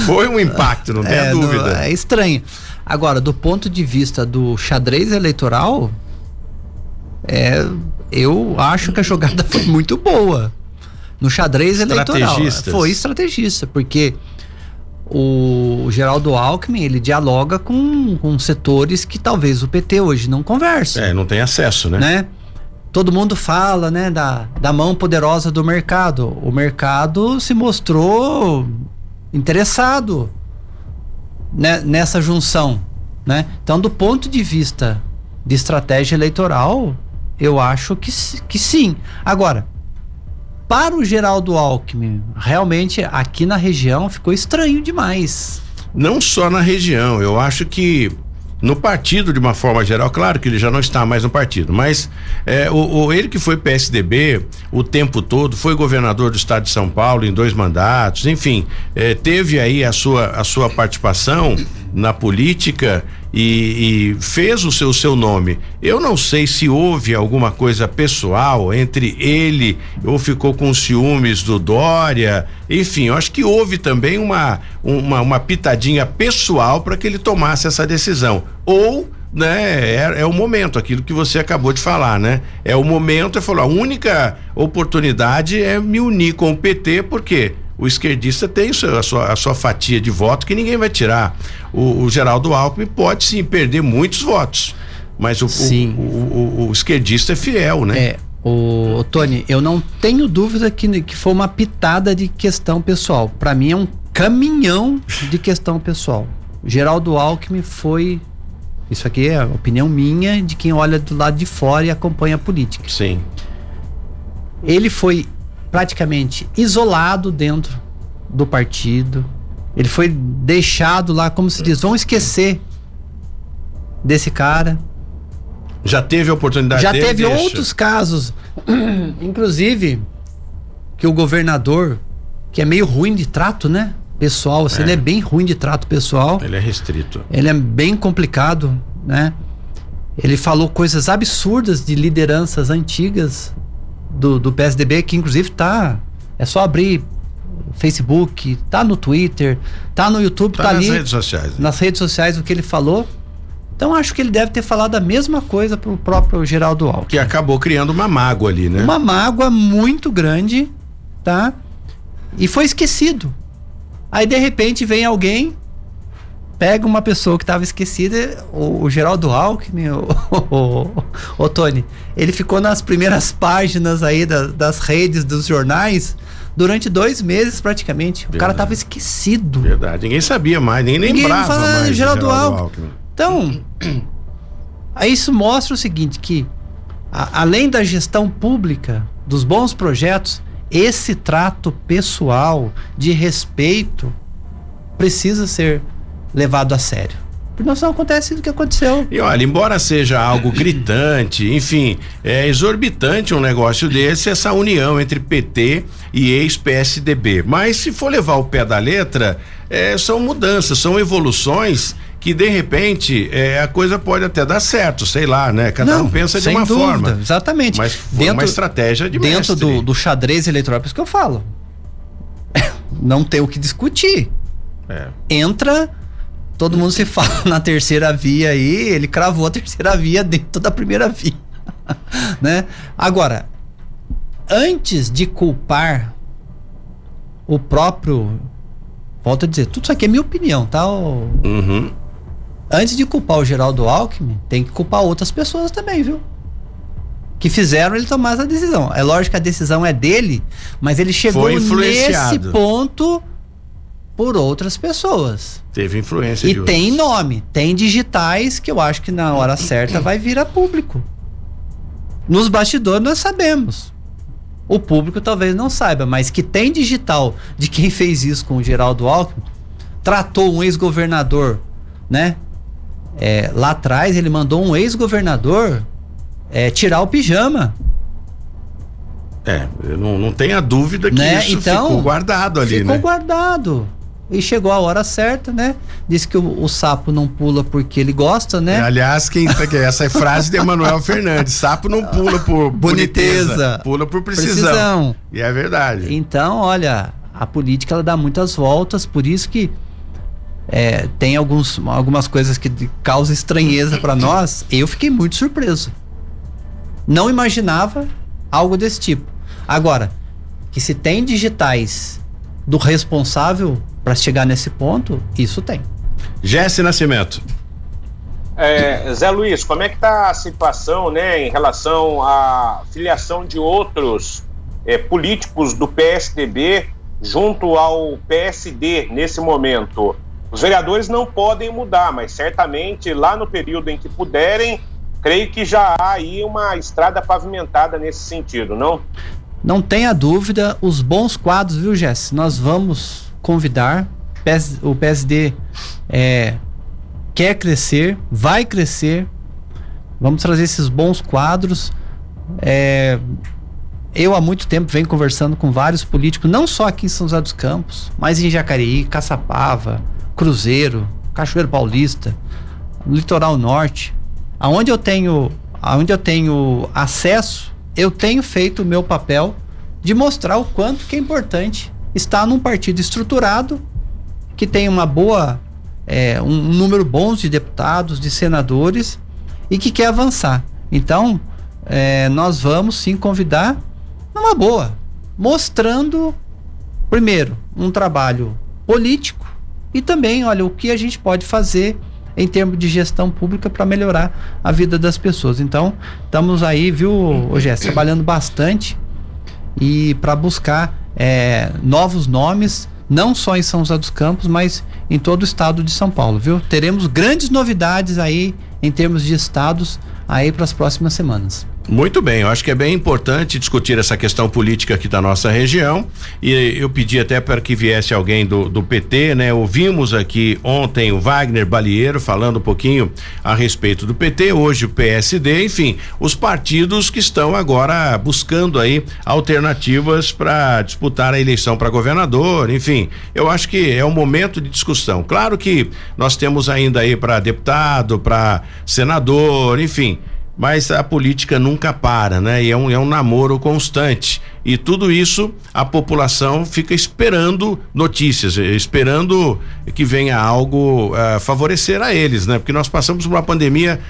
Foi um impacto, não *laughs* é, dúvida. é estranho. Agora, do ponto de vista do xadrez eleitoral, é, eu acho que a jogada *laughs* foi muito boa. No xadrez eleitoral. Foi estrategista, porque o Geraldo Alckmin ele dialoga com, com setores que talvez o PT hoje não converse. É, não tem acesso, né? né? Todo mundo fala, né, da, da mão poderosa do mercado. O mercado se mostrou interessado né, nessa junção, né? Então, do ponto de vista de estratégia eleitoral, eu acho que, que sim. Agora, para o Geraldo Alckmin, realmente aqui na região ficou estranho demais. Não só na região, eu acho que no partido de uma forma geral, claro que ele já não está mais no partido, mas é, o, o, ele que foi PSDB o tempo todo, foi governador do estado de São Paulo em dois mandatos, enfim, é, teve aí a sua, a sua participação na política e, e, fez o seu, seu nome. Eu não sei se houve alguma coisa pessoal entre ele ou ficou com ciúmes do Dória. Enfim, eu acho que houve também uma, uma, uma pitadinha pessoal para que ele tomasse essa decisão. Ou né? É, é, o momento, aquilo que você acabou de falar, né? É o momento, ele falou, a única oportunidade é me unir com o PT, porque o esquerdista tem a sua, a sua fatia de voto que ninguém vai tirar. O, o Geraldo Alckmin pode sim perder muitos votos, mas o, o, o, esquerdista é fiel, né? É. O, Tony, eu não tenho dúvida que, que foi uma pitada de questão pessoal. Para mim é um caminhão de questão pessoal. Geraldo Alckmin foi isso aqui é a opinião minha de quem olha do lado de fora e acompanha a política. Sim. Ele foi praticamente isolado dentro do partido. Ele foi deixado lá, como se diz, vão esquecer desse cara. Já teve a oportunidade Já teve deixa. outros casos, *clears throat* inclusive que o governador, que é meio ruim de trato, né? pessoal, assim, é. ele é bem ruim de trato pessoal. Ele é restrito. Ele é bem complicado, né? Ele falou coisas absurdas de lideranças antigas do, do PSDB, que inclusive tá. É só abrir Facebook, tá no Twitter, tá no YouTube, tá, tá nas ali. Nas redes sociais. Né? Nas redes sociais o que ele falou. Então acho que ele deve ter falado a mesma coisa pro próprio Geraldo Alckmin. Que acabou criando uma mágoa ali, né? Uma mágoa muito grande, tá? E foi esquecido. Aí de repente vem alguém, pega uma pessoa que estava esquecida, o, o Geraldo Alckmin, *laughs* o, o, o, Tony, ele ficou nas primeiras páginas aí da, das redes, dos jornais, durante dois meses praticamente. Verdade. O cara estava esquecido. Verdade, ninguém sabia mais, nem ninguém lembrava fala, mais Geraldo, Geraldo Alckmin. Alckmin. Então, isso mostra o seguinte, que a, além da gestão pública, dos bons projetos, esse trato pessoal de respeito precisa ser levado a sério. Porque não acontece o que aconteceu. E olha, embora seja algo *coughs* gritante, enfim, é exorbitante um negócio desse, essa união entre PT e ex-PSDB. Mas se for levar o pé da letra, é, são mudanças, são evoluções que de repente é, a coisa pode até dar certo, sei lá, né? Cada Não, um pensa de uma dúvida, forma. Exatamente. Mas foi dentro, uma estratégia de Dentro do, do, xadrez eleitoral, é isso que eu falo. *coughs* Não tem o que discutir. É. Entra, todo mundo se fala *laughs* na terceira via aí, ele cravou a terceira via dentro da primeira via. *laughs* né? Agora, antes de culpar o próprio. Volto a dizer, tudo isso aqui é minha opinião, tá? O, uhum antes de culpar o Geraldo Alckmin, tem que culpar outras pessoas também, viu? Que fizeram ele tomar essa decisão. É lógico que a decisão é dele, mas ele chegou nesse ponto por outras pessoas. Teve influência. E tem outros. nome, tem digitais que eu acho que na hora certa vai vir a público. Nos bastidores nós sabemos. O público talvez não saiba, mas que tem digital de quem *laughs* fez isso com o Geraldo Alckmin, tratou um ex-governador, né? É, lá atrás ele mandou um ex-governador é, tirar o pijama. É, não, não tenha dúvida que né? isso então, ficou guardado ali, ficou né? Ficou guardado. E chegou a hora certa, né? Disse que o, o sapo não pula porque ele gosta, né? É, aliás, quem tá, essa é frase de Emanuel Fernandes. Sapo não pula por boniteza, boniteza pula por precisão. precisão. E é verdade. Então, olha, a política ela dá muitas voltas, por isso que é, tem alguns, algumas coisas que causam estranheza para nós. Eu fiquei muito surpreso. Não imaginava algo desse tipo. Agora, que se tem digitais do responsável para chegar nesse ponto, isso tem. Jesse Nascimento. É, Zé Luiz, como é que está a situação né, em relação à filiação de outros é, políticos do PSDB junto ao PSD nesse momento? Os vereadores não podem mudar, mas certamente lá no período em que puderem, creio que já há aí uma estrada pavimentada nesse sentido, não? Não tenha dúvida, os bons quadros, viu, Jess? Nós vamos convidar. O PSD é, quer crescer, vai crescer. Vamos trazer esses bons quadros. É, eu há muito tempo venho conversando com vários políticos, não só aqui em São José dos Campos, mas em Jacareí, Caçapava, Cruzeiro, Cachoeiro Paulista, litoral norte, aonde eu tenho, aonde eu tenho acesso, eu tenho feito o meu papel de mostrar o quanto que é importante estar num partido estruturado que tem uma boa é, um, número bom de deputados, de senadores e que quer avançar. Então, é, nós vamos sim convidar numa boa, mostrando, primeiro, um trabalho político e também, olha, o que a gente pode fazer em termos de gestão pública para melhorar a vida das pessoas. Então, estamos aí, viu, Ogé, trabalhando bastante e para buscar é, novos nomes, não só em São José dos Campos, mas em todo o estado de São Paulo, viu? Teremos grandes novidades aí em termos de estados aí para as próximas semanas. Muito bem, eu acho que é bem importante discutir essa questão política aqui da nossa região e eu pedi até para que viesse alguém do, do PT, né? Ouvimos aqui ontem o Wagner Balieiro falando um pouquinho a respeito do PT, hoje o PSD, enfim, os partidos que estão agora buscando aí alternativas para disputar a eleição para governador, enfim, eu acho que é um momento de discussão. Claro que nós temos ainda aí para deputado, para senador, enfim, mas a política nunca para, né? E é um, é um namoro constante. E tudo isso a população fica esperando notícias, esperando que venha algo uh, favorecer a eles, né? Porque nós passamos por uma pandemia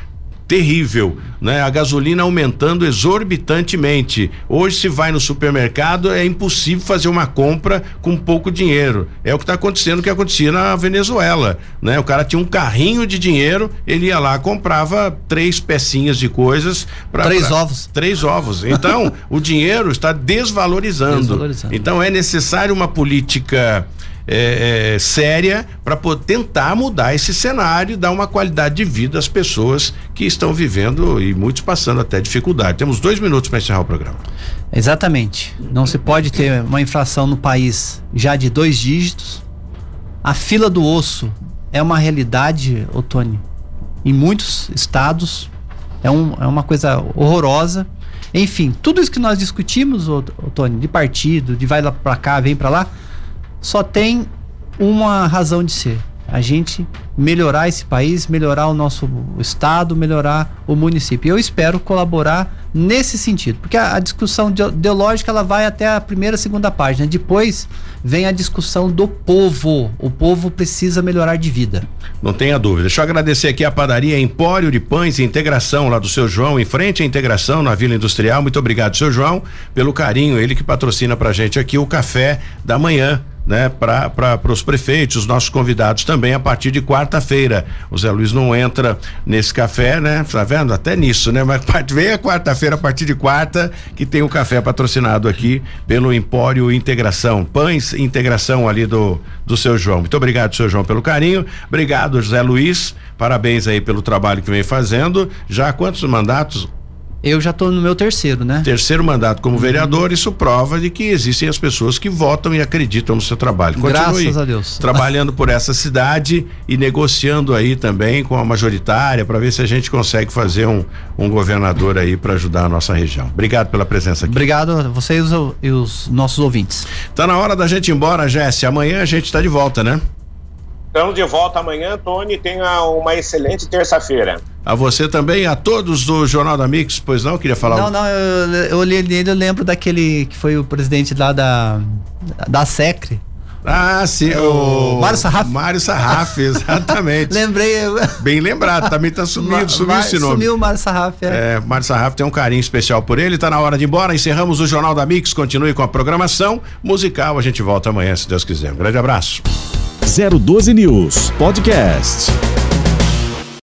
terrível, né? A gasolina aumentando exorbitantemente. Hoje se vai no supermercado é impossível fazer uma compra com pouco dinheiro. É o que está acontecendo, o que acontecia na Venezuela, né? O cara tinha um carrinho de dinheiro, ele ia lá comprava três pecinhas de coisas para três pra, ovos, três ovos. Então *laughs* o dinheiro está desvalorizando. desvalorizando. Então é necessário uma política é, é, séria para tentar mudar esse cenário, dar uma qualidade de vida às pessoas que estão vivendo e muitos passando até dificuldade. Temos dois minutos para encerrar o programa. Exatamente. Não se pode ter uma inflação no país já de dois dígitos. A fila do osso é uma realidade, Otônio. Em muitos estados é, um, é uma coisa horrorosa. Enfim, tudo isso que nós discutimos, Otônio, de partido, de vai lá para cá, vem para lá, só tem uma razão de ser. A gente melhorar esse país, melhorar o nosso estado, melhorar o município. Eu espero colaborar nesse sentido, porque a, a discussão ideológica ela vai até a primeira, segunda página. Depois vem a discussão do povo. O povo precisa melhorar de vida. Não tenha dúvida. Deixa eu agradecer aqui a padaria Empório de Pães e Integração lá do seu João, em frente à integração na Vila Industrial. Muito obrigado, seu João, pelo carinho. Ele que patrocina pra gente aqui o café da manhã né, para os prefeitos, os nossos convidados também a partir de quarta-feira. O Zé Luiz não entra nesse café, né? Tá vendo? Até nisso, né? Mas *laughs* vem a quarta-feira, a partir de quarta, que tem o café patrocinado aqui pelo Empório Integração. Pães Integração ali do, do seu João. Muito obrigado, seu João, pelo carinho. Obrigado, José Luiz. Parabéns aí pelo trabalho que vem fazendo. Já quantos mandatos? Eu já estou no meu terceiro, né? Terceiro mandato como vereador, isso prova de que existem as pessoas que votam e acreditam no seu trabalho. Continue Graças a Deus. Trabalhando por essa cidade e negociando aí também com a majoritária para ver se a gente consegue fazer um, um governador aí para ajudar a nossa região. Obrigado pela presença aqui. Obrigado a vocês e os nossos ouvintes. Tá na hora da gente ir embora, Jéssica. Amanhã a gente está de volta, né? Estamos de volta amanhã, Tony. Tenha uma excelente terça-feira. A você também, a todos do Jornal da Mix, pois não? Queria falar. Não, não, eu, olhei nele, eu lembro daquele que foi o presidente lá da, da SECRE. Ah, sim, o, o Mário Sarraf. Mário Sarraf, *laughs* exatamente. Lembrei. Bem lembrado, também tá sumido, sumiu esse nome. Sumiu o Mário Sarraf, é. é. Mário Sarraf tem um carinho especial por ele, tá na hora de ir embora, encerramos o Jornal da Mix, continue com a programação musical, a gente volta amanhã, se Deus quiser. Um grande abraço. 012 News Podcast.